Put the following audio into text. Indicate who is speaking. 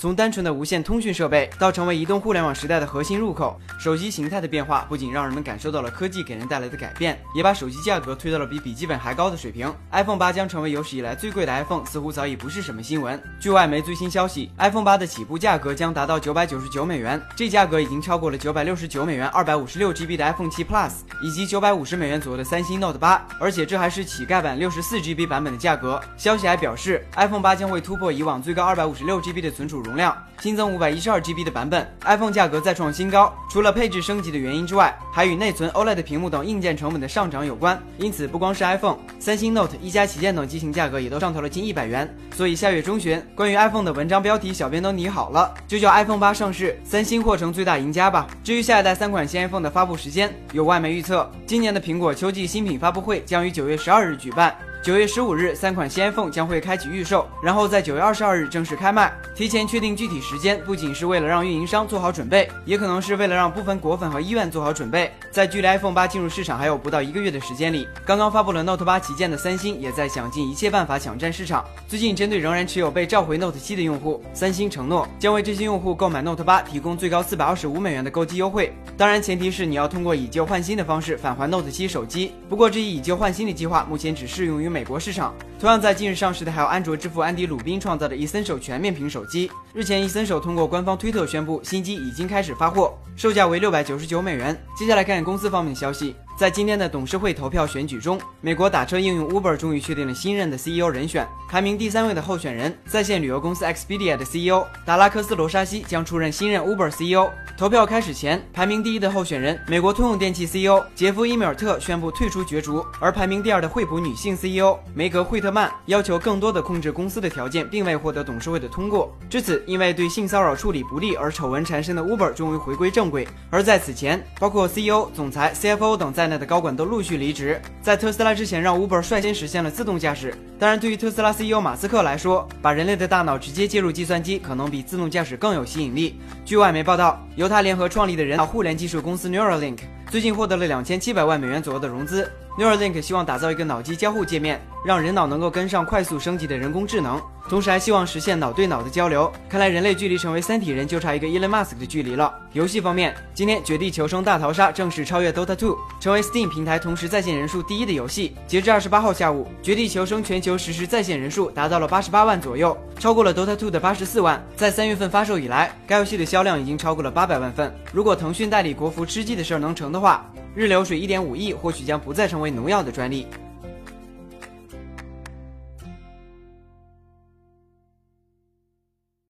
Speaker 1: 从单纯的无线通讯设备到成为移动互联网时代的核心入口，手机形态的变化不仅让人们感受到了科技给人带来的改变，也把手机价格推到了比笔记本还高的水平。iPhone 八将成为有史以来最贵的 iPhone，似乎早已不是什么新闻。据外媒最新消息，iPhone 八的起步价格将达到九百九十九美元，这价格已经超过了九百六十九美元二百五十六 GB 的 iPhone 七 Plus 以及九百五十美元左右的三星 Note 八，而且这还是乞丐版六十四 GB 版本的价格。消息还表示，iPhone 八将会突破以往最高二百五十六 GB 的存储容量，新增。五百一十二 GB 的版本，iPhone 价格再创新高。除了配置升级的原因之外，还与内存、OLED 屏幕等硬件成本的上涨有关。因此，不光是 iPhone，三星 Note、一加旗舰等机型价格也都上调了近一百元。所以下月中旬，关于 iPhone 的文章标题，小编都拟好了，就叫 iPhone 八上市，三星或成最大赢家吧。至于下一代三款新 iPhone 的发布时间，有外媒预测，今年的苹果秋季新品发布会将于九月十二日举办。九月十五日，三款新 iPhone 将会开启预售，然后在九月二十二日正式开卖。提前确定具体时间，不仅是为了让运营商做好准备，也可能是为了让部分果粉和医院做好准备。在距离 iPhone 八进入市场还有不到一个月的时间里，刚刚发布了 Note 八旗舰的三星也在想尽一切办法抢占市场。最近，针对仍然持有被召回 Note 七的用户，三星承诺将为这些用户购买 Note 八提供最高四百二十五美元的购机优惠。当然，前提是你要通过以旧换新的方式返还 Note 七手机。不过，这一以旧换新的计划目前只适用于美国市场。同样在近日上市的还有安卓之父安迪鲁宾创造的 Essential 全面屏手机。日前，Essential 通过官方推特宣布，新机已经开始发货，售价为六百九十九美元。接下来看看公司方面的消息。在今天的董事会投票选举中，美国打车应用 Uber 终于确定了新任的 CEO 人选。排名第三位的候选人，在线旅游公司 Expedia 的 CEO 达拉克斯·罗沙西将出任新任 Uber CEO。投票开始前，排名第一的候选人美国通用电气 CEO 杰夫·伊米尔特宣布退出角逐，而排名第二的惠普女性 CEO 梅格·惠特曼要求更多的控制公司的条件，并未获得董事会的通过。至此，因为对性骚扰处理不力而丑闻缠身的 Uber 终于回归正轨。而在此前，包括 CEO、总裁、CFO 等在内的高管都陆续离职。在特斯拉之前，让 Uber 率先实现了自动驾驶。当然，对于特斯拉 CEO 马斯克来说，把人类的大脑直接接入计算机，可能比自动驾驶更有吸引力。据外媒报道，由他联合创立的人脑互联技术公司 Neuralink 最近获得了两千七百万美元左右的融资。Neuralink 希望打造一个脑机交互界面，让人脑能够跟上快速升级的人工智能。同时还希望实现脑对脑的交流。看来人类距离成为三体人就差一个 Elon Musk 的距离了。游戏方面，今天《绝地求生大逃杀》正式超越 Dota 2，成为 Steam 平台同时在线人数第一的游戏。截至二十八号下午，《绝地求生》全球实时在线人数达到了八十八万左右，超过了 Dota 2的八十四万。在三月份发售以来，该游戏的销量已经超过了八百万份。如果腾讯代理国服吃鸡的事儿能成的话，日流水一点五亿或许将不再成为农药的专利。